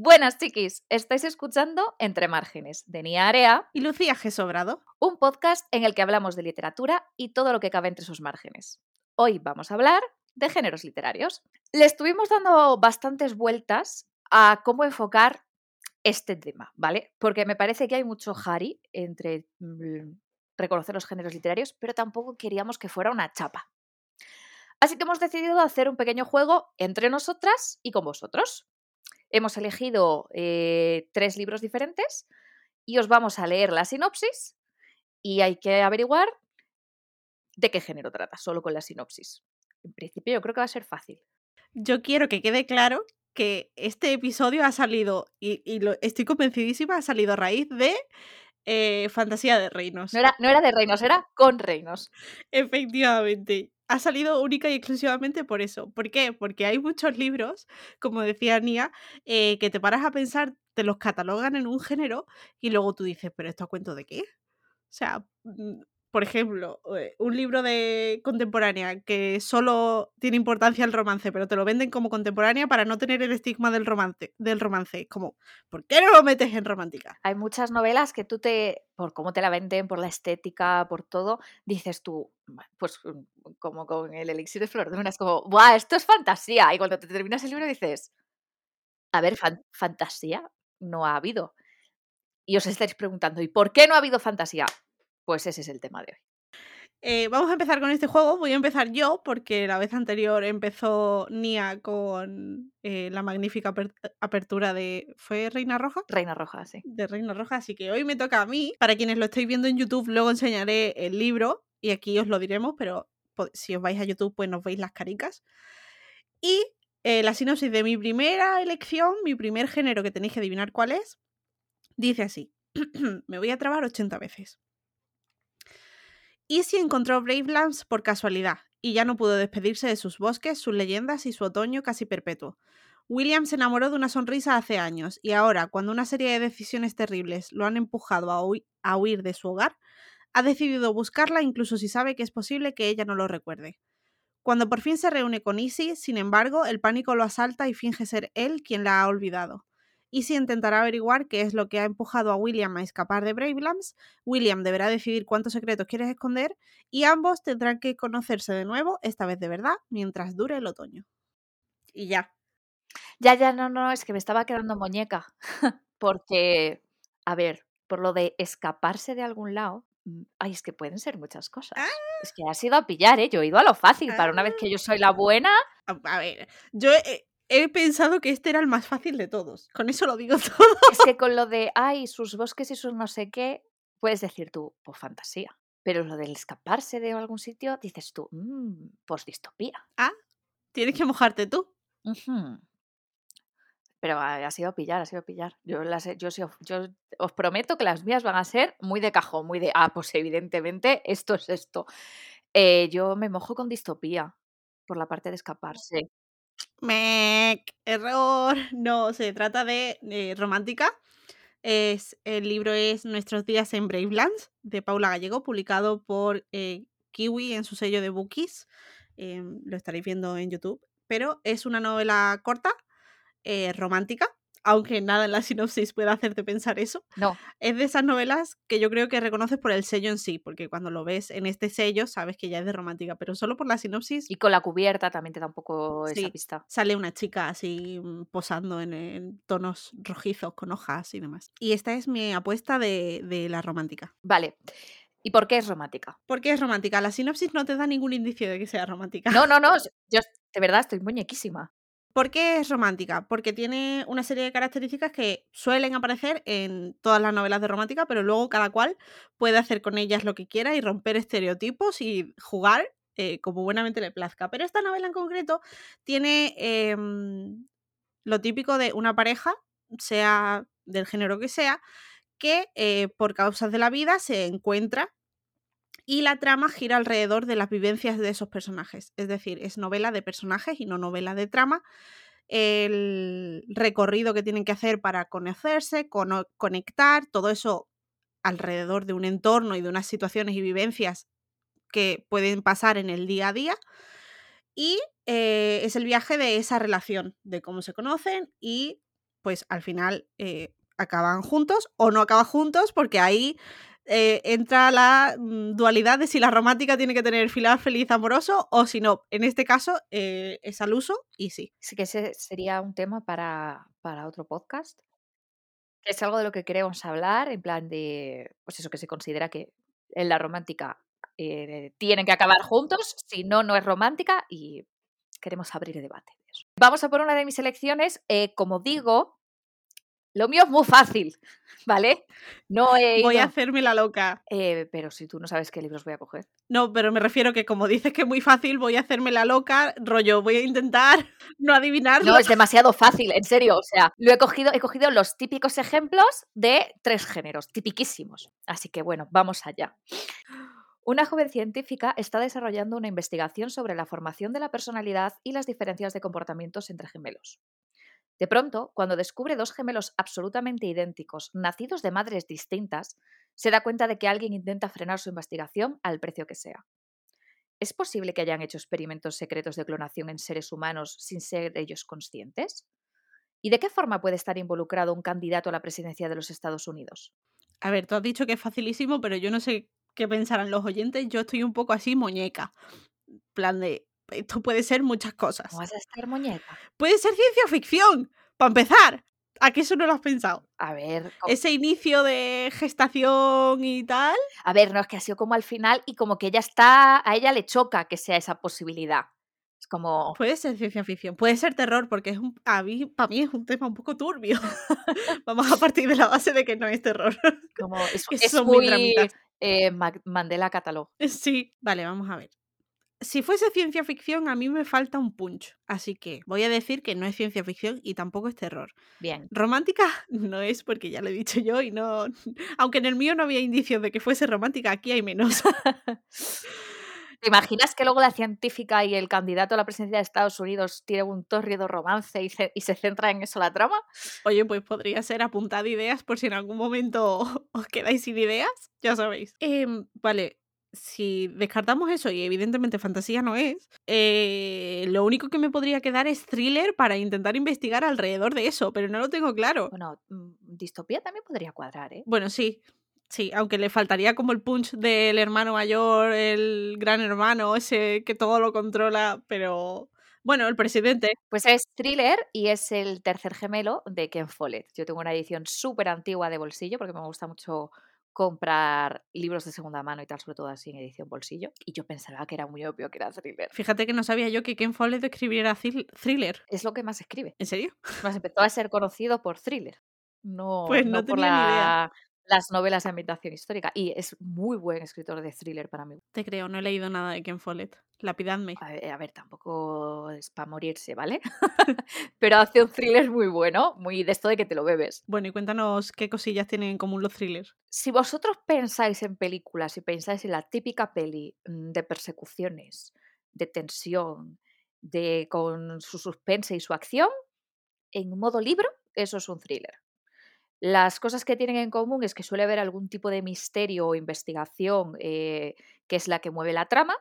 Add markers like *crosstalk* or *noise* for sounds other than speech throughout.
Buenas chiquis, estáis escuchando Entre Márgenes de Nia Area y Lucía G. Sobrado, un podcast en el que hablamos de literatura y todo lo que cabe entre sus márgenes. Hoy vamos a hablar de géneros literarios. Le estuvimos dando bastantes vueltas a cómo enfocar este tema, ¿vale? Porque me parece que hay mucho Harry entre mm, reconocer los géneros literarios, pero tampoco queríamos que fuera una chapa. Así que hemos decidido hacer un pequeño juego entre nosotras y con vosotros. Hemos elegido eh, tres libros diferentes y os vamos a leer la sinopsis y hay que averiguar de qué género trata, solo con la sinopsis. En principio yo creo que va a ser fácil. Yo quiero que quede claro que este episodio ha salido, y, lo, estoy convencidísima, ha salido a raíz de eh, Fantasía de Reinos. No era, no era de reinos, era con reinos. Efectivamente ha salido única y exclusivamente por eso. ¿Por qué? Porque hay muchos libros, como decía Nia, eh, que te paras a pensar, te los catalogan en un género y luego tú dices, ¿pero esto a cuento de qué? O sea, mm, por ejemplo, eh, un libro de contemporánea que solo tiene importancia el romance, pero te lo venden como contemporánea para no tener el estigma del romance, del romance. Como, ¿por qué no lo metes en romántica? Hay muchas novelas que tú te, por cómo te la venden, por la estética, por todo, dices tú, pues mm, como con el elixir de flor de luna, es como, ¡buah, esto es fantasía! Y cuando te terminas el libro dices, a ver, fantasía no ha habido. Y os estáis preguntando, ¿y por qué no ha habido fantasía? Pues ese es el tema de hoy. Eh, vamos a empezar con este juego. Voy a empezar yo porque la vez anterior empezó Nia con eh, la magnífica apertura de... ¿Fue Reina Roja? Reina Roja, sí. De Reina Roja, así que hoy me toca a mí. Para quienes lo estéis viendo en YouTube, luego enseñaré el libro y aquí os lo diremos, pero si os vais a YouTube pues nos veis las caricas. Y eh, la sinopsis de mi primera elección, mi primer género que tenéis que adivinar cuál es, dice así. *clears throat* me voy a trabar 80 veces. Easy encontró Bravelands por casualidad y ya no pudo despedirse de sus bosques, sus leyendas y su otoño casi perpetuo. William se enamoró de una sonrisa hace años y ahora, cuando una serie de decisiones terribles lo han empujado a, a huir de su hogar, ha decidido buscarla incluso si sabe que es posible que ella no lo recuerde. Cuando por fin se reúne con Easy, sin embargo, el pánico lo asalta y finge ser él quien la ha olvidado y si intentará averiguar qué es lo que ha empujado a William a escapar de Bravelands. William deberá decidir cuántos secretos quieres esconder y ambos tendrán que conocerse de nuevo, esta vez de verdad, mientras dure el otoño. Y ya. Ya, ya, no, no, es que me estaba quedando *laughs* muñeca. *laughs* Porque, a ver, por lo de escaparse de algún lado, mm, ay, es que pueden ser muchas cosas. Es que ha sido a pillar, ¿eh? Yo he ido a lo fácil. Para una vez que yo soy la buena. A ver, yo he pensado que este era el más fácil de todos. Con eso lo digo *laughs* todo. Es que con lo de, ay, sus bosques y sus no sé qué, puedes decir tú, pues fantasía. Pero lo del escaparse de algún sitio, dices tú, mmm, pues distopía. Ah, tienes que mojarte tú. Pero ha, sido pillar, ha sido pillar. Yo, las, yo, yo os prometo que las mías van a ser muy de cajón, muy de, ah, pues evidentemente esto es esto. Eh, yo me mojo con distopía por la parte de escaparse. Mec, error. *laughs* No, se trata de eh, romántica. Es, el libro es Nuestros días en Bravelands, de Paula Gallego, publicado por eh, Kiwi en su sello de Bookies. Em, lo estaréis viendo en YouTube. Pero es una novela corta, eh, romántica, aunque nada en la sinopsis pueda hacerte pensar eso. No. Es de esas novelas que yo creo que reconoces por el sello en sí, porque cuando lo ves en este sello sabes que ya es de romántica, pero solo por la sinopsis. Y con la cubierta también te da un poco esa pista. Sale una chica así mm, posando en, tonos rojizos con hojas y demás. Y esta es mi apuesta de, de la romántica. Vale. ¿Y por qué es romántica? ¿Por qué es romántica? La sinopsis no te da ningún indicio de que sea romántica. No, no, no. *laughs* Yo de verdad estoy muñequísima. ¿Por qué es romántica? Porque tiene una serie de características que suelen aparecer en todas las novelas de romántica, pero luego cada cual puede hacer con ellas lo que quiera y romper estereotipos y jugar eh, como buenamente le plazca. Pero esta novela en concreto tiene em, lo típico de una pareja, sea del género que sea, que eh, por causas de la vida se encuentra y la trama gira alrededor de las vivencias de esos personajes. Es decir, es novela de personajes y no novela de trama. El recorrido que tienen que hacer para conocerse, conectar, todo eso alrededor de un entorno y de unas situaciones y vivencias que pueden pasar en el día a día. Y eh, es el viaje de esa relación, de cómo se conocen y pues al final eh, acaban juntos o no acaban juntos porque ahí eh, entra la mm, dualidad de si la romántica tiene que tener final feliz amoroso o si no. En este caso eh, es al uso y sí. Sí que ese sería un tema para, para otro podcast. Que es algo de lo que queremos hablar, en plan de, pues eso que se considera que en la romántica eh, tienen que acabar juntos, si no, no es romántica y queremos abrir debate. de eso. Vamos a por una de mis elecciones. eh, como digo, lo mío es muy fácil, ¿vale? No he *laughs* Voy a hacerme la loca. eh, pero si tú no sabes qué libros voy a coger. No, pero me refiero que como dices que es muy fácil, voy a hacerme la loca, rollo, voy a intentar *laughs* no adivinarlo. No, es demasiado fácil, en serio. O sea, lo he cogido, he cogido los típicos ejemplos de tres géneros, tipiquísimos. Así que bueno, vamos allá. Una joven científica está desarrollando una investigación sobre la formación de la personalidad y las diferencias de comportamientos entre gemelos. De pronto, cuando descubre dos gemelos absolutamente idénticos, nacidos de madres distintas, se da cuenta de que alguien intenta frenar su investigación al precio que sea. ¿Es posible que hayan hecho experimentos secretos de clonación en seres humanos sin ser ellos conscientes? ¿Y de qué forma puede estar involucrado un candidato a la presidencia de los Estados Unidos? A ver, tú has dicho que es facilísimo, pero yo no sé qué pensarán los oyentes. Yo estoy un poco así muñeca. plan de, esto puede ser muchas cosas. ¿Cómo vas a estar muñeca? Puede ser ciencia ficción, para empezar. ¿A qué eso no lo has pensado? A ver, Ese inicio de gestación y tal. a ver, no es que ha sido como al final y como que ella está, a ella le choca que sea esa posibilidad. Es como, Puede ser ciencia ficción, puede ser terror, porque es un, a mí, para mí es un tema un poco turbio. *laughs* Vamos a partir de la base de que no es terror. como es, *laughs* que es muy muy eh, Mac- Mandela Catalog. Sí, vale, vamos a ver. Si fuese ciencia ficción, a mí me falta un punch. Así que voy a decir que no es ciencia ficción y tampoco es terror. Bien. Romántica *laughs* no es porque ya lo he dicho yo y no. *laughs* Aunque en el mío no había indicios de que fuese romántica, aquí hay menos. *laughs* ¿Te imaginas que luego la científica y el candidato a la presidencia de Estados Unidos tienen un tórrido romance y se, y se centra en eso la trama? Oye, pues podría ser apuntad ideas por si en algún momento os quedáis sin ideas, ya sabéis. Em, vale, si descartamos eso y evidentemente fantasía no es, eh, lo único que me podría quedar es thriller para intentar investigar alrededor de eso, pero no lo tengo claro. Bueno, mm, distopía también podría cuadrar, ¿eh? Bueno, sí. Sí, aunque le faltaría como el punch del hermano mayor, el gran hermano, ese que todo lo controla, pero bueno, el presidente. Pues es thriller y es el tercer gemelo de Ken Follett. Yo tengo una edición súper antigua de bolsillo porque me gusta mucho comprar libros de segunda mano y tal, sobre todo así en edición bolsillo. Y yo pensaba que era muy obvio que era thriller. Fíjate que no sabía yo que Ken Follett escribiera thril- thriller. Es lo que más escribe. ¿En serio? Más empezó a ser conocido por thriller. No, Pues no por tenía ni idea. La- las novelas de ambientación histórica. Y es muy buen escritor de thriller para mí. Te creo, no he leído nada de Ken Follett. Lapidadme. A ver, a ver, tampoco es para morirse, ¿vale? *laughs* Pero hace un thriller muy bueno, muy de esto de que te lo bebes. Bueno, y cuéntanos qué cosillas tienen en común los thrillers. Si vosotros pensáis en películas y pensáis en la típica peli mm, de persecuciones, de tensión, de con su suspense y su acción, en modo libro, eso es un thriller. Las cosas que tienen en común es que suele haber algún tipo de misterio o investigación eh, que es la que mueve la trama.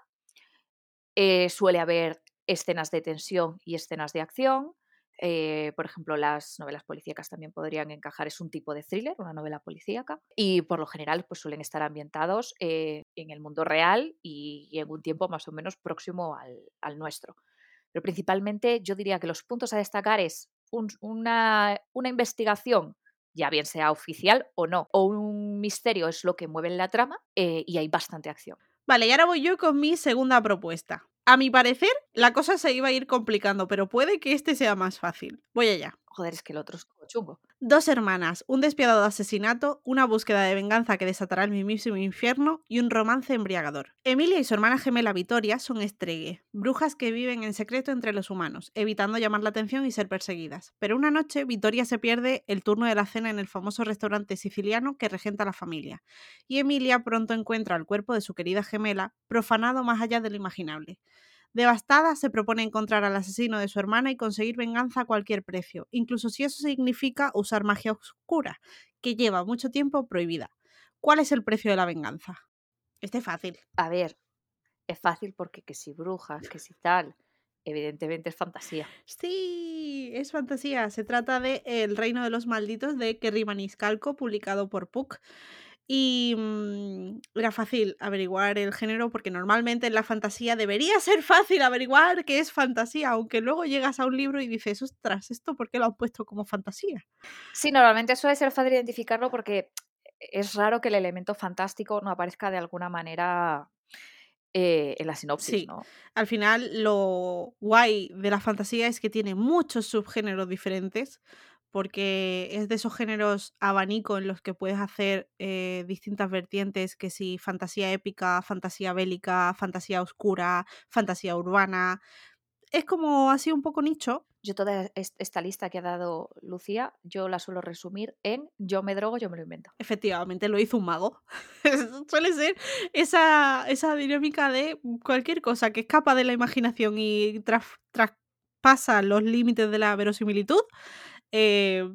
Eh, suele haber escenas de tensión y escenas de acción. Eh, por ejemplo, las novelas policíacas también podrían encajar, es un tipo de thriller, una novela policíaca. Y por lo general, pues suelen estar ambientados en el mundo real y, en un tiempo más o menos próximo al, nuestro. Pero principalmente yo diría que los puntos a destacar es un- una, una investigación, ya bien sea oficial o no, o un misterio es lo que mueve la trama eh, y hay bastante acción. Vale, y ahora voy yo con mi segunda propuesta. A mi parecer, la cosa se iba a ir complicando, pero puede que este sea más fácil. Voy allá. Joder, es que el otro es como chungo. Dos hermanas, un despiadado asesinato, una búsqueda de venganza que desatará el mismísimo infierno y un romance embriagador. Emilia y su hermana gemela Vitoria son estregue, brujas que viven en secreto entre los humanos, evitando llamar la atención y ser perseguidas. Pero una noche Vitoria se pierde el turno de la cena en el famoso restaurante siciliano que regenta la familia, y Emilia pronto encuentra el cuerpo de su querida gemela profanado más allá de lo imaginable. Devastada, se propone encontrar al asesino de su hermana y conseguir venganza a cualquier precio, incluso si eso significa usar magia oscura, que lleva mucho tiempo prohibida. ¿Cuál es el precio de la venganza? Este es fácil. A ver, es fácil porque que si brujas, que si tal. evidentemente es fantasía. Sí, es fantasía. Se trata de El reino de los malditos de Kerry Maniscalco, publicado por Puck. Y mm, era fácil averiguar el género porque normalmente en la fantasía debería ser fácil averiguar qué es fantasía, aunque luego llegas a un libro y dices, ostras, ¿esto por qué lo han puesto como fantasía? Sí, normalmente suele ser fácil identificarlo porque es raro que el elemento fantástico no aparezca de alguna manera eh, en la sinopsis, Sí, ¿no? al final lo guay de la fantasía es que tiene muchos subgéneros diferentes, porque es de esos géneros abanico en los que puedes hacer eh, distintas vertientes, que si fantasía épica, fantasía bélica, fantasía oscura, fantasía urbana. Es como así un poco nicho. Yo toda es- esta lista que ha dado Lucía, yo la suelo resumir en yo me drogo, yo me lo invento. Efectivamente, lo hizo un mago. *laughs* Suele ser esa, esa dinámica de cualquier cosa que escapa de la imaginación y tras- traspasa los límites de la verosimilitud, eh,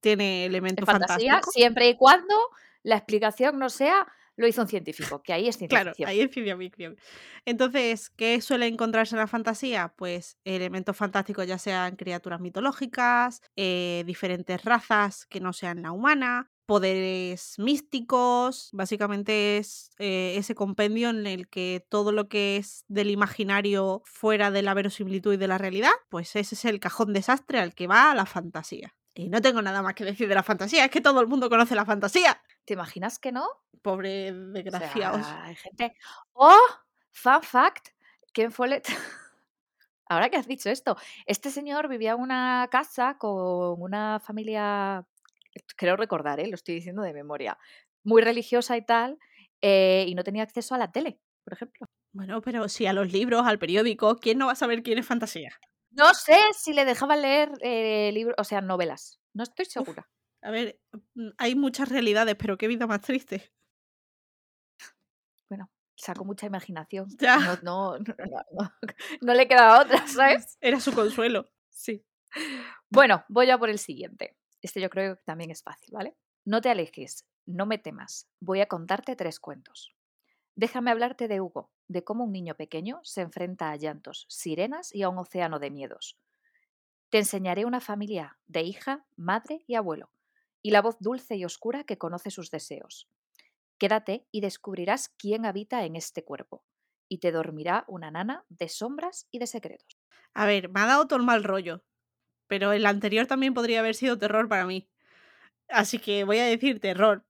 tiene En elemento fantasía, fantástico. siempre y cuando la explicación no sea lo hizo un científico, que ahí es ciencia Claro, ficción. ahí es ciencia ficción. Entonces, ¿qué suele encontrarse en la fantasía? Pues elementos fantásticos, ya sean criaturas mitológicas, eh, diferentes razas que no sean la humana, poderes místicos. Básicamente es eh, ese compendio en el que todo lo que es del imaginario fuera de la verosimilitud y de la realidad, pues ese es el cajón desastre al que va la fantasía. Y no tengo nada más que decir de la fantasía, es que todo el mundo conoce la fantasía. ¿Te imaginas que no? Pobre O desgraciados. sea, hay gente. ¡Oh! Fun fact: Ken Follett. *laughs* Ahora que has dicho esto, este señor vivía en una casa con una familia, creo recordar, ¿eh? lo estoy diciendo de memoria, muy religiosa y tal, eh, y no tenía acceso a la tele, por ejemplo. Bueno, pero si a los libros, al periódico, ¿quién no va a saber quién es fantasía? No sé si le dejaban leer eh, libros, o sea, novelas. No estoy segura. A ver, mm, hay muchas realidades, pero qué vida más triste. Bueno, sacó mucha imaginación. *laughs* Ya. No, no, no, no, no, *laughs* no le quedaba otra, *laughs* ¿sabes? Era su consuelo. Sí. Bueno, voy a por el siguiente. Este yo creo que también es fácil, ¿vale? No te alejes, no me temas. Voy a contarte tres cuentos. Déjame hablarte de Hugo, de cómo un niño pequeño se enfrenta a llantos, sirenas y a un océano de miedos. Te enseñaré una familia de hija, madre y abuelo, y la voz dulce y oscura que conoce sus deseos. Quédate y descubrirás quién habita en este cuerpo, y te dormirá una nana de sombras y de secretos. A ver, me ha dado todo el mal rollo. Pero el anterior también podría haber sido terror para mí. Así que voy a decir terror.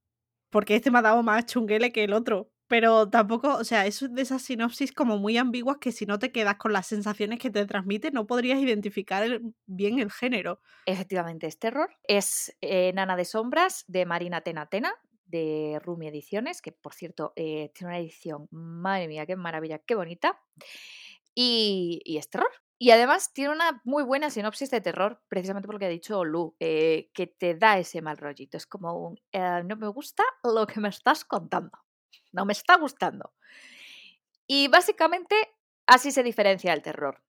Porque este me ha dado más chunguele que el otro. Pero tampoco, o sea, es de esas sinopsis como muy ambiguas que si no te quedas con las sensaciones que te transmite, no podrías identificar bien el género. Efectivamente, es terror. Es eh, Nana de Sombras de Marina Tena Tena, de Rumi Ediciones, que por cierto eh, tiene una edición, madre mía, qué maravilla, qué bonita. Y, y es terror. Y además tiene una muy buena sinopsis de terror, precisamente por lo que ha dicho Lu, eh, que te da ese mal rollito. Es como un, eh, no me gusta lo que me estás contando. No me está gustando. Y básicamente así se diferencia el terror.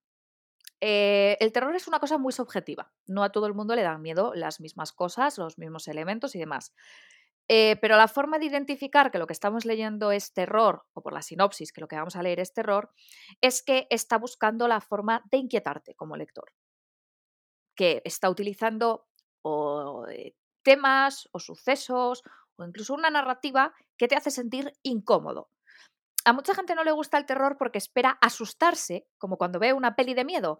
Eh, el terror es una cosa muy subjetiva. No a todo el mundo le dan miedo las mismas cosas, los mismos elementos y demás. Eh, pero la forma de identificar que lo que estamos leyendo es terror, o por la sinopsis que lo que vamos a leer es terror, es que está buscando la forma de inquietarte como lector. Que está utilizando eh, temas o sucesos o incluso una narrativa que te hace sentir incómodo. A mucha gente no le gusta el terror porque espera asustarse, como cuando ve una peli de miedo.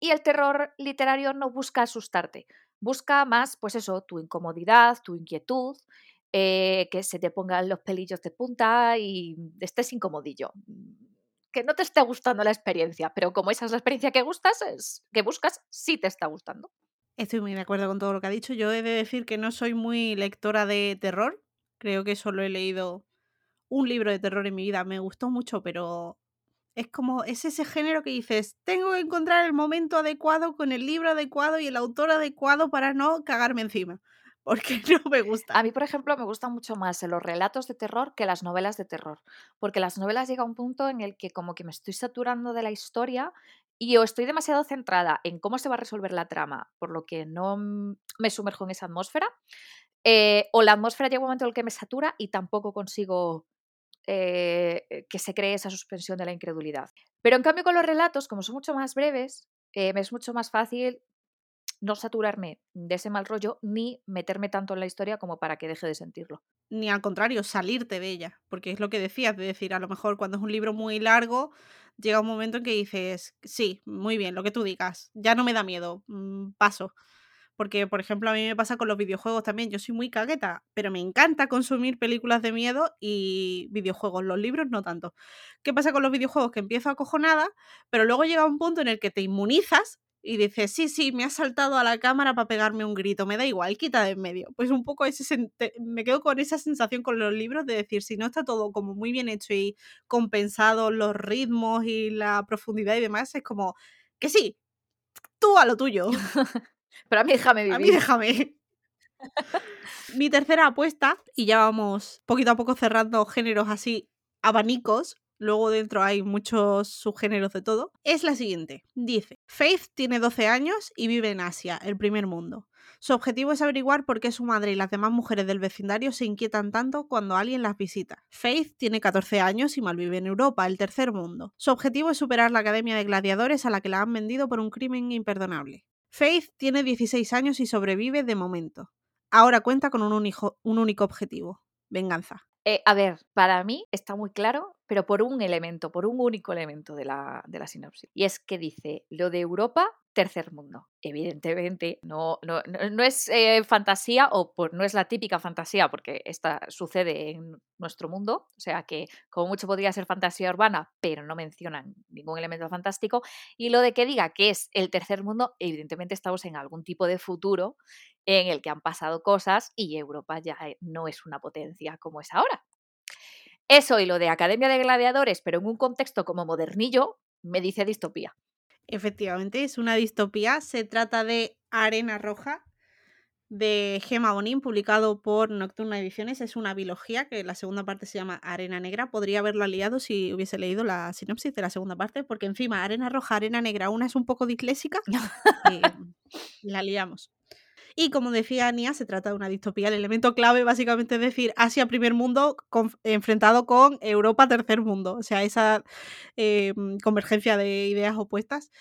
Y el terror literario no busca asustarte, busca más, pues eso, tu incomodidad, tu inquietud, eh, que se te pongan los pelillos de punta y estés incomodillo. Que no te esté gustando la experiencia, pero como esa es la experiencia que gustas, es, que buscas, sí te está gustando. Estoy muy de acuerdo con todo lo que ha dicho. Yo he de decir que no soy muy lectora de terror. Creo que solo he leído un libro de terror en mi vida. Me gustó mucho, pero es como, es ese género que dices, tengo que encontrar el momento adecuado con el libro adecuado y el autor adecuado para no cagarme encima. Porque *laughs* no me gusta. A mí, por ejemplo, me gustan mucho más los relatos de terror que las novelas de terror, porque las novelas llega a un punto en el que como que me estoy saturando de la historia y o estoy demasiado centrada en cómo se va a resolver la trama, por lo que no me sumerjo en esa atmósfera, eh, o la atmósfera llega un momento en el que me satura y tampoco consigo eh, que se cree esa suspensión de la incredulidad. Pero en cambio con los relatos, como son mucho más breves, eh, es mucho más fácil no saturarme de ese mal rollo ni meterme tanto en la historia como para que deje de sentirlo. Ni al contrario, salirte de ella, porque es lo que decías, de decir, a lo mejor cuando es un libro muy largo, llega un momento en que dices, sí, muy bien, lo que tú digas, ya no me da miedo, mm, paso. Porque, por ejemplo, a mí me pasa con los videojuegos también. Yo soy muy cagueta, pero me encanta consumir películas de miedo y videojuegos. Los libros no tanto. ¿Qué pasa con los videojuegos? Que empiezo acojonada, pero luego llega un punto en el que te inmunizas y dices, sí, sí, me has saltado a la cámara para pegarme un grito, me da igual, quita de en medio. Pues un poco ese me quedo con esa sensación con los libros de decir, si no está todo como muy bien hecho y compensado los ritmos y la profundidad y demás, es como que sí, tú a lo tuyo. *laughs* Pero a mí déjame vivir. A mí déjame. Mi tercera apuesta, y ya vamos poquito a poco cerrando géneros así abanicos, luego dentro hay muchos subgéneros de todo, es la siguiente. Dice, Faith tiene 12 años y vive en Asia, el primer mundo. Su objetivo es averiguar por qué su madre y las demás mujeres del vecindario se inquietan tanto cuando alguien las visita. Faith tiene 14 años y malvive en Europa, el tercer mundo. Su objetivo es superar la academia de gladiadores a la que la han vendido por un crimen imperdonable. Faith tiene 16 años y sobrevive de momento. Ahora cuenta con un, único objetivo, venganza. Eh, a ver, para mí está muy claro, pero por un elemento, por un único elemento de la, de la sinopsis. Y es que dice, lo de Europa tercer mundo. Evidentemente, no, no, no es eh, fantasía o no es la típica fantasía, porque esta sucede en nuestro mundo, o sea que como mucho podría ser fantasía urbana, pero no mencionan ningún elemento fantástico. Y lo de que diga que es el tercer mundo, evidentemente estamos en algún tipo de futuro en el que han pasado cosas y Europa ya eh, no es una potencia como es ahora. Eso y lo de Academia de Gladiadores, pero en un contexto como modernillo, me dice distopía. Efectivamente, es una distopía. Se trata de Arena Roja, de Gema Bonín, publicado por Nocturna Ediciones. Es una biología que la segunda parte se llama Arena Negra. Podría haberlo aliado si hubiese leído la sinopsis de la segunda parte, porque encima Arena Roja, Arena Negra, una es un poco disléxica y *laughs* la liamos. Y como decía Ania, se trata de una distopía. El elemento clave básicamente es decir Asia primer mundo enfrentado con Europa tercer mundo. O sea, esa em, convergencia de ideas opuestas.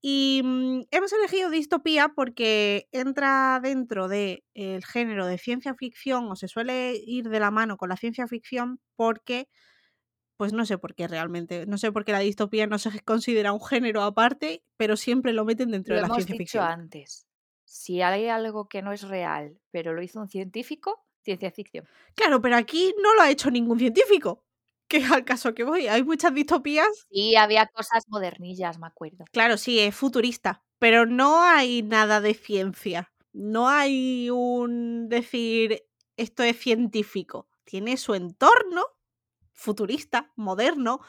Y mm, hemos elegido distopía porque entra dentro del género de ciencia ficción o se suele ir de la mano con la ciencia ficción porque, pues no sé por qué realmente, no sé por qué la distopía no se considera un género aparte, pero siempre lo meten dentro de la ciencia ficción. antes si hay algo que no es real, pero lo hizo un científico, ciencia ficción. Claro, pero aquí no lo ha hecho ningún científico. *laughs* Que es al caso que voy. Hay muchas distopías. Sí, había cosas modernillas, me acuerdo. Claro, sí, es futurista. Pero no hay nada de ciencia. No hay un decir esto es científico. Tiene su entorno futurista, moderno,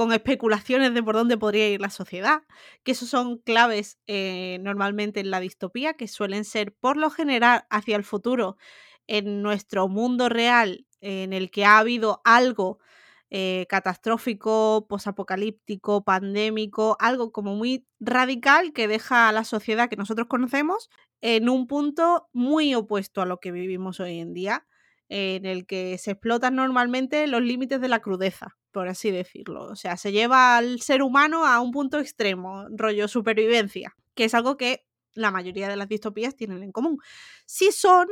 con especulaciones de por dónde podría ir la sociedad, que esos son claves eh, normalmente en la distopía, que suelen ser por lo general hacia el futuro. En nuestro mundo real en el que ha habido algo eh, catastrófico, posapocalíptico, pandémico, algo como muy radical que deja a la sociedad que nosotros conocemos en un punto muy opuesto a lo que vivimos hoy en día en el que se explotan normalmente los límites de la crudeza, por así decirlo. O sea, se lleva al ser humano a un punto extremo, rollo supervivencia, que es algo que la mayoría de las distopías tienen en común. Sí son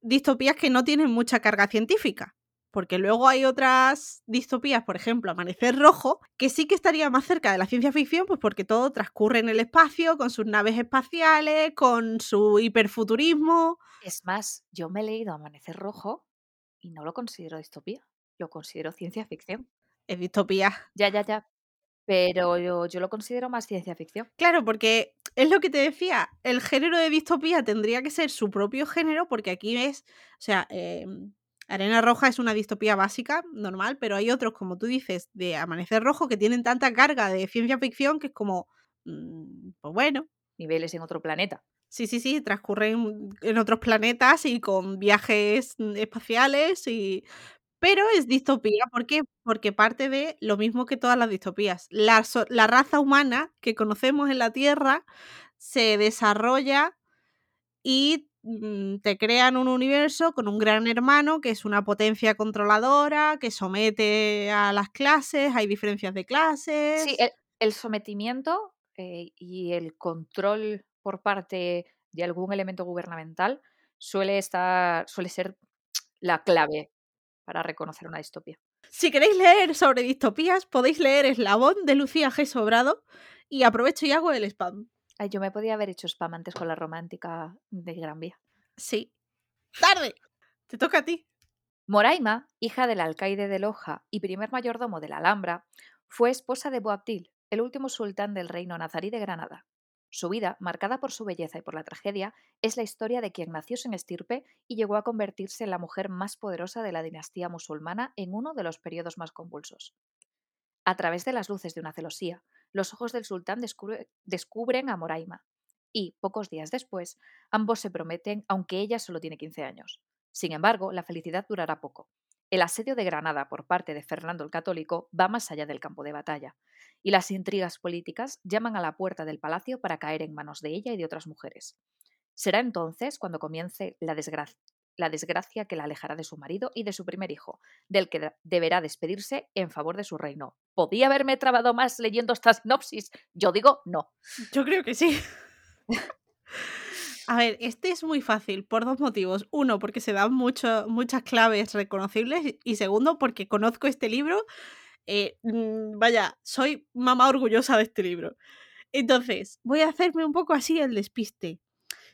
distopías que no tienen mucha carga científica, porque luego hay otras distopías, por ejemplo, Amanecer Rojo, que sí que estaría más cerca de la ciencia ficción, pues porque todo transcurre en el espacio, con sus naves espaciales, con su hiperfuturismo. Es más, yo me he leído Amanecer Rojo y no lo considero distopía, lo considero ciencia ficción. Es distopía. Ya, ya, ya. Pero yo, yo lo considero más ciencia ficción. Claro, porque es lo que te decía, el género de distopía tendría que ser su propio género, porque aquí ves, o sea, em, Arena Roja es una distopía básica, normal, pero hay otros, como tú dices, de Amanecer Rojo, que tienen tanta carga de ciencia ficción que es como, mm, pues bueno. Niveles en otro planeta. Sí, sí, sí, transcurren en otros planetas y con viajes mm, espaciales y... Pero es distopía, ¿por qué? Porque parte de lo mismo que todas las distopías. La, la raza humana que conocemos en la Tierra se desarrolla y mm, te crean un universo con un gran hermano que es una potencia controladora, que somete a las clases, hay diferencias de clases. Sí, el sometimiento eh, y el control por parte de algún elemento gubernamental suele estar, suele ser la clave para reconocer una distopía. Si queréis leer sobre distopías, podéis leer Eslabón de Lucía G. Sobrado y aprovecho y hago el spam. Ay, yo me podía haber hecho spam antes con la romántica de Gran Vía. Sí. ¡Tarde! Te toca a ti. Moraima, hija del alcaide de Loja y primer mayordomo de la Alhambra, fue esposa de Boabdil, el último sultán del reino nazarí de Granada. Su vida, marcada por su belleza y por la tragedia, es la historia de quien nació sin estirpe y llegó a convertirse en la mujer más poderosa de la dinastía musulmana en uno de los periodos más convulsos. A través de las luces de una celosía, los ojos del sultán descubren a Moraima, y, pocos días después, ambos se prometen, aunque ella solo tiene 15 años. Sin embargo, la felicidad durará poco. El asedio de Granada por parte de Fernando el Católico va más allá del campo de batalla, y las intrigas políticas llaman a la puerta del palacio para caer en manos de ella y de otras mujeres. Será entonces cuando comience la, la desgracia que la alejará de su marido y de su primer hijo, del que deberá despedirse en favor de su reino. ¿Podía haberme trabado más leyendo esta sinopsis? Yo digo no. Yo creo que sí. *laughs* A ver, este es muy fácil por dos motivos. Uno, porque se dan mucho, muchas claves reconocibles y segundo, porque conozco este libro. Eh, mm, vaya, soy mamá orgullosa de este libro. Entonces, voy a hacerme un poco así el despiste.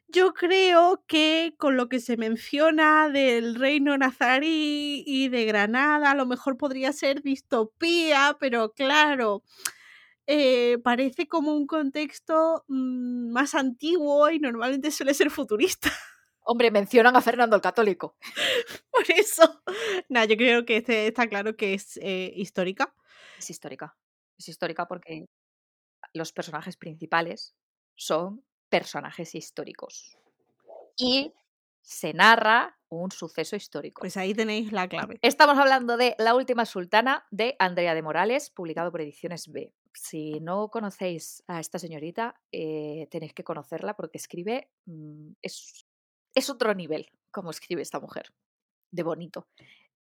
Yo creo que con lo que se menciona del reino nazarí y de Granada, a lo mejor podría ser distopía, pero claro, eh, parece como un contexto mm, más antiguo y normalmente suele ser futurista. *laughs* Hombre, mencionan a Fernando el Católico. Por eso. Nada, yo creo que este está claro que es eh, histórica. Es histórica. Es histórica porque los personajes principales son personajes históricos. Y se narra un suceso histórico. Pues ahí tenéis la clave. Estamos hablando de La última sultana de Andrea de Morales, publicado por Ediciones B. Si no conocéis a esta señorita, eh, tenéis que conocerla porque escribe, mm, es, es, otro nivel como escribe esta mujer, de bonito.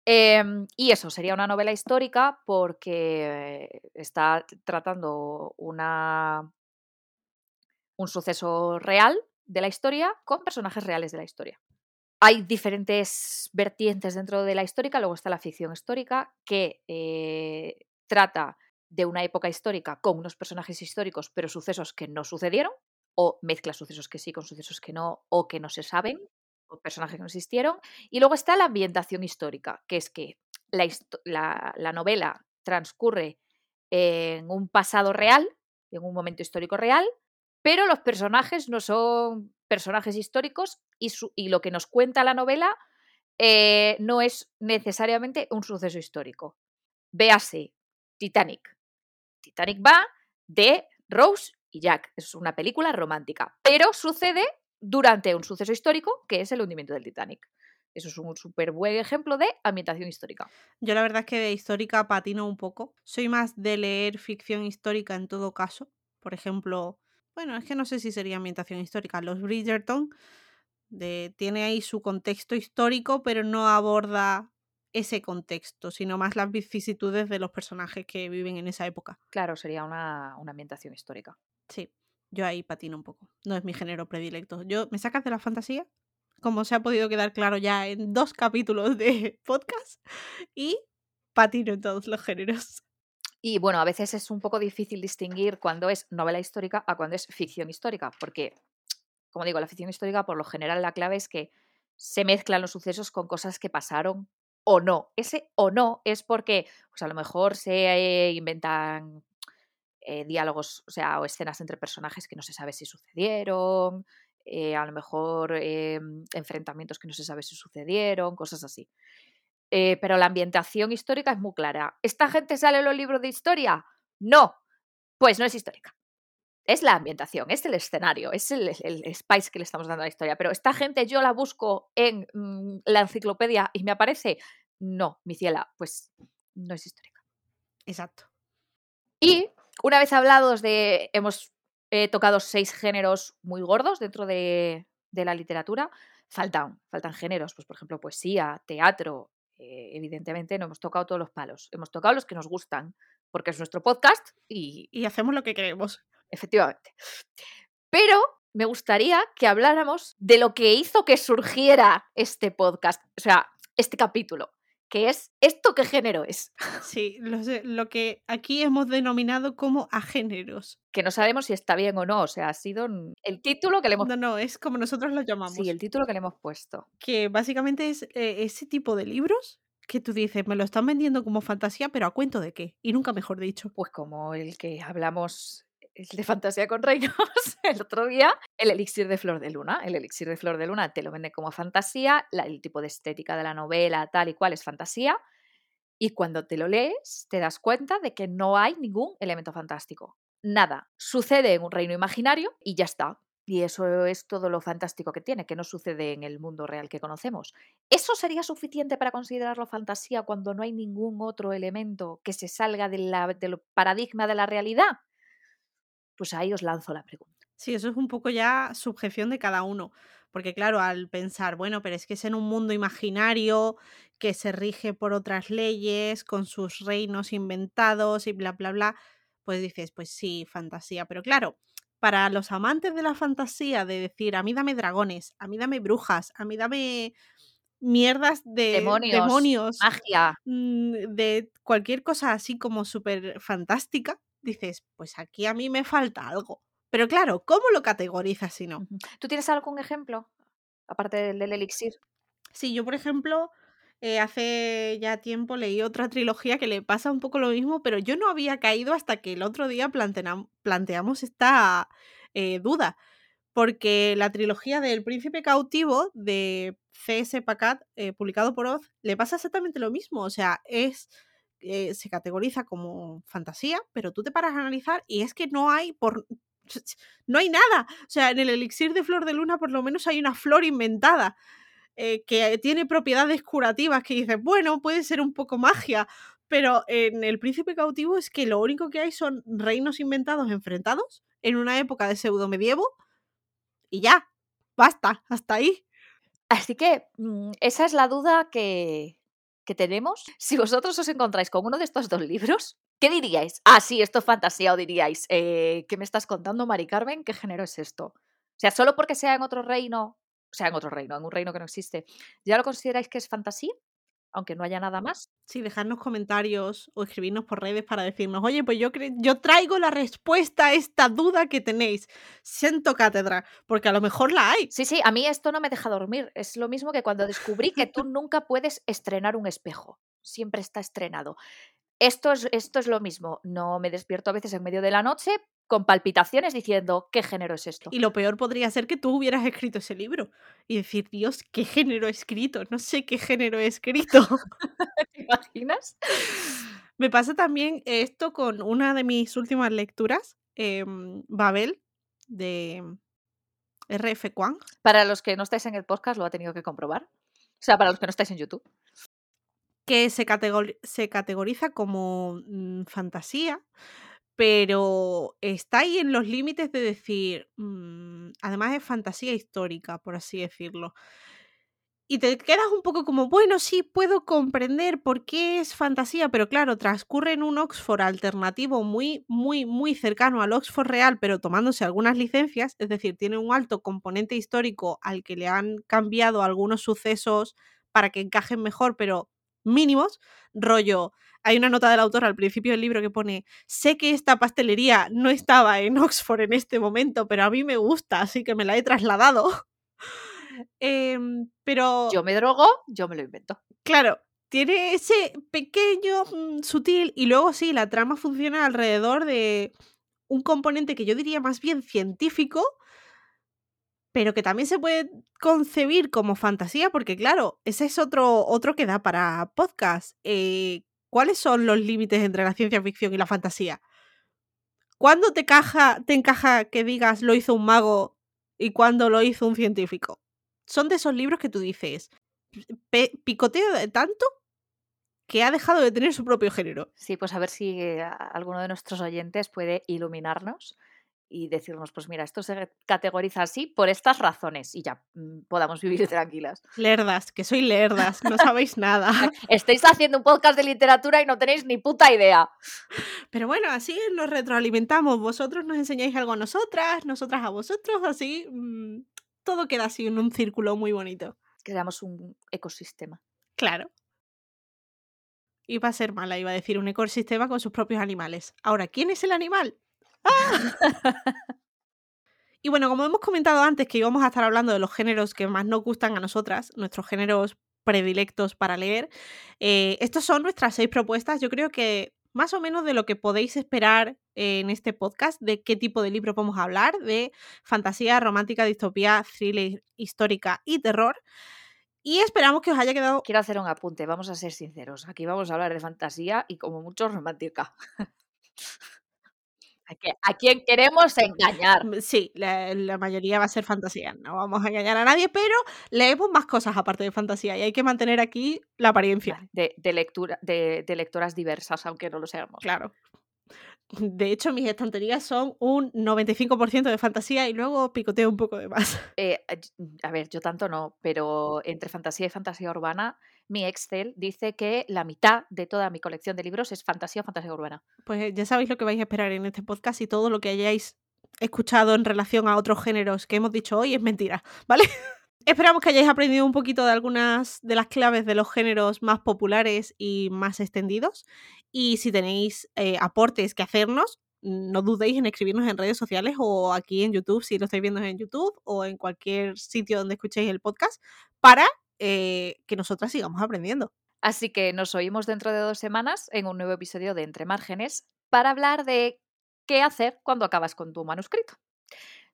Em, y eso, sería una novela histórica porque está tratando una, un suceso real de la historia con personajes reales de la historia. Hay diferentes vertientes dentro de la histórica, luego está la ficción histórica que eh, trata de una época histórica con unos personajes históricos, pero sucesos que no sucedieron, o mezcla sucesos que sí con sucesos que no, o que no se saben, o personajes que no existieron. Y luego está la ambientación histórica, que es que la, la novela transcurre en un pasado real, en un momento histórico real, pero los personajes no son personajes históricos y, y lo que nos cuenta la novela eh, no es necesariamente un suceso histórico. Véase Titanic. Titanic va de Rose y Jack. Es una película romántica, pero sucede durante un suceso histórico que es el hundimiento del Titanic. Eso es un súper buen ejemplo de ambientación histórica. Yo la verdad es que de histórica patino un poco. Soy más de leer ficción histórica en todo caso. Por ejemplo, bueno, es que no sé si sería ambientación histórica. Los Bridgerton de, tiene ahí su contexto histórico, pero no aborda ese contexto, sino más las vicisitudes de los personajes que viven en esa época. Claro, sería una, una ambientación histórica. Sí, yo ahí patino un poco. No es mi género predilecto. Yo me sacas de la fantasía, como se ha podido quedar claro ya en dos capítulos de podcast, y patino en todos los géneros. Y bueno, a veces es un poco difícil distinguir cuando es novela histórica a cuando es ficción histórica, porque, como digo, la ficción histórica por lo general la clave es que se mezclan los sucesos con cosas que pasaron o no. Ese o no es porque, pues a lo mejor se inventan eh, diálogos, o sea, o escenas entre personajes que no se sabe si sucedieron, eh, a lo mejor enfrentamientos que no se sabe si sucedieron, cosas así. Eh, pero la ambientación histórica es muy clara. ¿Esta gente sale los libros de historia? No, pues no es histórica. Es la ambientación, es el escenario, es el, spice que le estamos dando a la historia. Pero esta gente yo la busco en mm, la enciclopedia y me aparece. No, mi ciela, pues no es histórica. Exacto. Y una vez hablados de. Hemos eh, tocado seis géneros muy gordos dentro de, de la literatura. Faltan, faltan géneros, pues por ejemplo, poesía, teatro, eh, evidentemente no hemos tocado todos los palos, hemos tocado los que nos gustan, porque es nuestro podcast y... Y hacemos lo que queremos. Efectivamente. Pero me gustaría que habláramos de lo que hizo que surgiera este podcast, o sea, este capítulo, que es esto qué género es. Sí, lo, lo que aquí hemos denominado como agéneros. Que no sabemos si está bien o no, o sea, ha sido el título que le hemos... No, no, es como nosotros lo llamamos. Sí, el título que le hemos puesto. Que básicamente es eh, ese tipo de libros que tú dices, me lo están vendiendo como fantasía, pero a cuento de qué, y nunca mejor dicho. Pues como el que hablamos el de fantasía con reinos *laughs* el otro día, el elixir de flor de luna. El elixir de flor de luna te lo vende como fantasía, el tipo de estética de la novela, tal y cual, es fantasía. Y cuando te lo lees, te das cuenta de que no hay ningún elemento fantástico. Nada. Sucede en un reino imaginario y ya está. Y eso es todo lo fantástico que tiene, que no sucede en el mundo real que conocemos. ¿Eso sería suficiente para considerarlo fantasía cuando no hay ningún otro elemento que se salga del paradigma de la realidad? Pues ahí os lanzo la pregunta. Sí, eso es un poco ya subjeción de cada uno. Porque claro, al pensar, bueno, pero es que es en un mundo imaginario que se rige por otras leyes, con sus reinos inventados y bla, bla, bla, pues dices, pues sí, fantasía. Pero claro, para los amantes de la fantasía, de decir, a mí dame dragones, a mí dame brujas, a mí dame mierdas de demonios, demonios magia, mm, de cualquier cosa así como súper fantástica, dices, pues aquí a mí me falta algo. Pero claro, ¿cómo lo categorizas si no? ¿Tú tienes algún ejemplo? Aparte del, elixir. Sí, yo por ejemplo, eh, hace ya tiempo leí otra trilogía que le pasa un poco lo mismo, pero yo no había caído hasta que el otro día planteamos esta eh, duda. Porque la trilogía del Príncipe Cautivo de C.S. Pacat, eh, publicado por Oz, le pasa exactamente lo mismo. O sea, es eh, se categoriza como fantasía, pero tú te paras a analizar y es que no hay por no hay nada. O sea, en el elixir de flor de luna por lo menos hay una flor inventada eh, que tiene propiedades curativas que dices, bueno, puede ser un poco magia, pero en el príncipe cautivo es que lo único que hay son reinos inventados enfrentados en una época de pseudo medievo y ya, basta, hasta ahí. Así que mm, esa es la duda que, que tenemos, si vosotros os encontráis con uno de estos dos libros, ¿qué diríais? Ah, sí, esto es fantasía, o diríais, eh, ¿qué me estás contando, Mari Carmen? ¿Qué género es esto? O sea, solo porque sea en otro reino, o sea, en otro reino, en un reino que no existe, ¿ya lo consideráis que es fantasía? Aunque no haya nada más. Sí, dejarnos comentarios o escribirnos por redes para decirnos, oye, pues yo, yo traigo la respuesta a esta duda que tenéis. Siento cátedra, porque a lo mejor la hay. Sí, sí, a mí esto no me deja dormir. Es lo mismo que cuando descubrí que tú nunca puedes estrenar un espejo. Siempre está estrenado. Esto es, esto es lo mismo. No me despierto a veces en medio de la noche con palpitaciones diciendo, ¿qué género es esto? Y lo peor podría ser que tú hubieras escrito ese libro y decir, Dios, ¿qué género he escrito? No sé qué género he escrito. *laughs* ¿Te imaginas? Me pasa también esto con una de mis últimas lecturas, em, Babel, de RF Kwang. Para los que no estáis en el podcast, lo ha tenido que comprobar. O sea, para los que no estáis en YouTube. Que se, se categoriza como mm, fantasía, pero está ahí en los límites de decir, mm, además es fantasía histórica, por así decirlo. Y te quedas un poco como, bueno, sí, puedo comprender por qué es fantasía, pero claro, transcurre en un Oxford alternativo muy, muy, muy cercano al Oxford real, pero tomándose algunas licencias, es decir, tiene un alto componente histórico al que le han cambiado algunos sucesos para que encajen mejor, pero mínimos, rollo, hay una nota del autor al principio del libro que pone, sé que esta pastelería no estaba en Oxford en este momento, pero a mí me gusta, así que me la he trasladado. *laughs* Em, pero... Yo me drogo, yo me lo invento. Claro, tiene ese pequeño, mm, sutil, y luego sí, la trama funciona alrededor de un componente que yo diría más bien científico, pero que también se puede concebir como fantasía, porque claro, ese es otro, otro que da para podcast. Eh, ¿Cuáles son los límites entre la ciencia ficción y la fantasía? ¿Cuándo te, caja, te encaja que digas lo hizo un mago y cuándo lo hizo un científico? Son de esos libros que tú dices, picoteo de tanto que ha dejado de tener su propio género. Sí, pues a ver si eh, alguno de nuestros oyentes puede iluminarnos y decirnos, pues mira, esto se categoriza así por estas razones y ya mm, podamos vivir *laughs* tranquilas. Lerdas, que soy lerdas, no *laughs* sabéis nada. *laughs* Estáis haciendo un podcast de literatura y no tenéis ni puta idea. Pero bueno, así nos retroalimentamos. Vosotros nos enseñáis algo a nosotras, nosotras a vosotros, así mm, todo queda así en un círculo muy bonito. Creamos un ecosistema. Claro. Iba a ser mala, iba a decir un ecosistema con sus propios animales. Ahora, ¿quién es el animal? Y bueno, como hemos comentado antes que íbamos a estar hablando de los géneros que más nos gustan a nosotras, nuestros géneros predilectos para leer, eh, estas son nuestras seis propuestas. Yo creo que más o menos de lo que podéis esperar en este podcast, de qué tipo de libro vamos a hablar, de fantasía, romántica, distopía, thriller, histórica y terror. Y esperamos que os haya quedado... Quiero hacer un apunte, vamos a ser sinceros. Aquí vamos a hablar de fantasía y como mucho romántica. *laughs* ¿A quién queremos engañar? Mm, sí, la, mayoría va a ser fantasía. No vamos a engañar a nadie, pero leemos más cosas aparte de fantasía y hay que mantener aquí la apariencia. De, lectura, de, lectoras diversas, aunque no lo seamos. Claro. De hecho, mis estanterías son un 95% de fantasía y luego picoteo un poco de más. *laughs* Eh, a ver, yo tanto no, pero entre fantasía y fantasía urbana mi Excel dice que la mitad de toda mi colección de libros es fantasía o fantasía urbana. Pues ya sabéis lo que vais a esperar en este podcast y todo lo que hayáis escuchado en relación a otros géneros que hemos dicho hoy es mentira, *laughs* ¿vale? *laughs* Esperamos que hayáis aprendido un poquito de algunas de las claves de los géneros más populares y más extendidos. Y si tenéis eh, aportes que hacernos, no dudéis en escribirnos en redes sociales o aquí en YouTube, si lo estáis viendo en YouTube o en cualquier sitio donde escuchéis el podcast, para eh, que nosotras sigamos aprendiendo. Así que nos oímos dentro de dos semanas en un nuevo episodio de Entre Márgenes para hablar de qué hacer cuando acabas con tu manuscrito.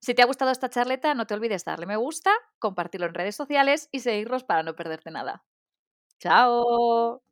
Si te ha gustado esta charleta, no te olvides darle me gusta, compartirlo en redes sociales y seguirnos para no perderte nada. ¡Chao!